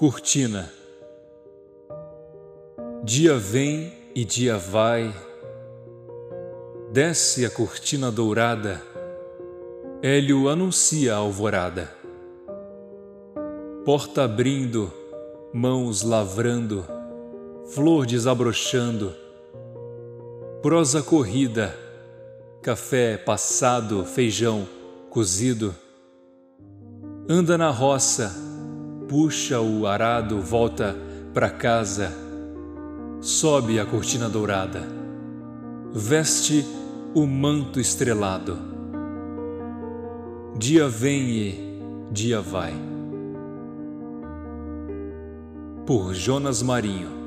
Cortina Dia vem e dia vai, desce a cortina dourada, Hélio anuncia a alvorada. Porta abrindo, mãos lavrando, flor desabrochando, prosa corrida, café passado, feijão cozido. Anda na roça, puxa o arado, volta para casa, sobe a cortina dourada, veste o manto estrelado. Dia vem e dia vai. Por Jonas Marinho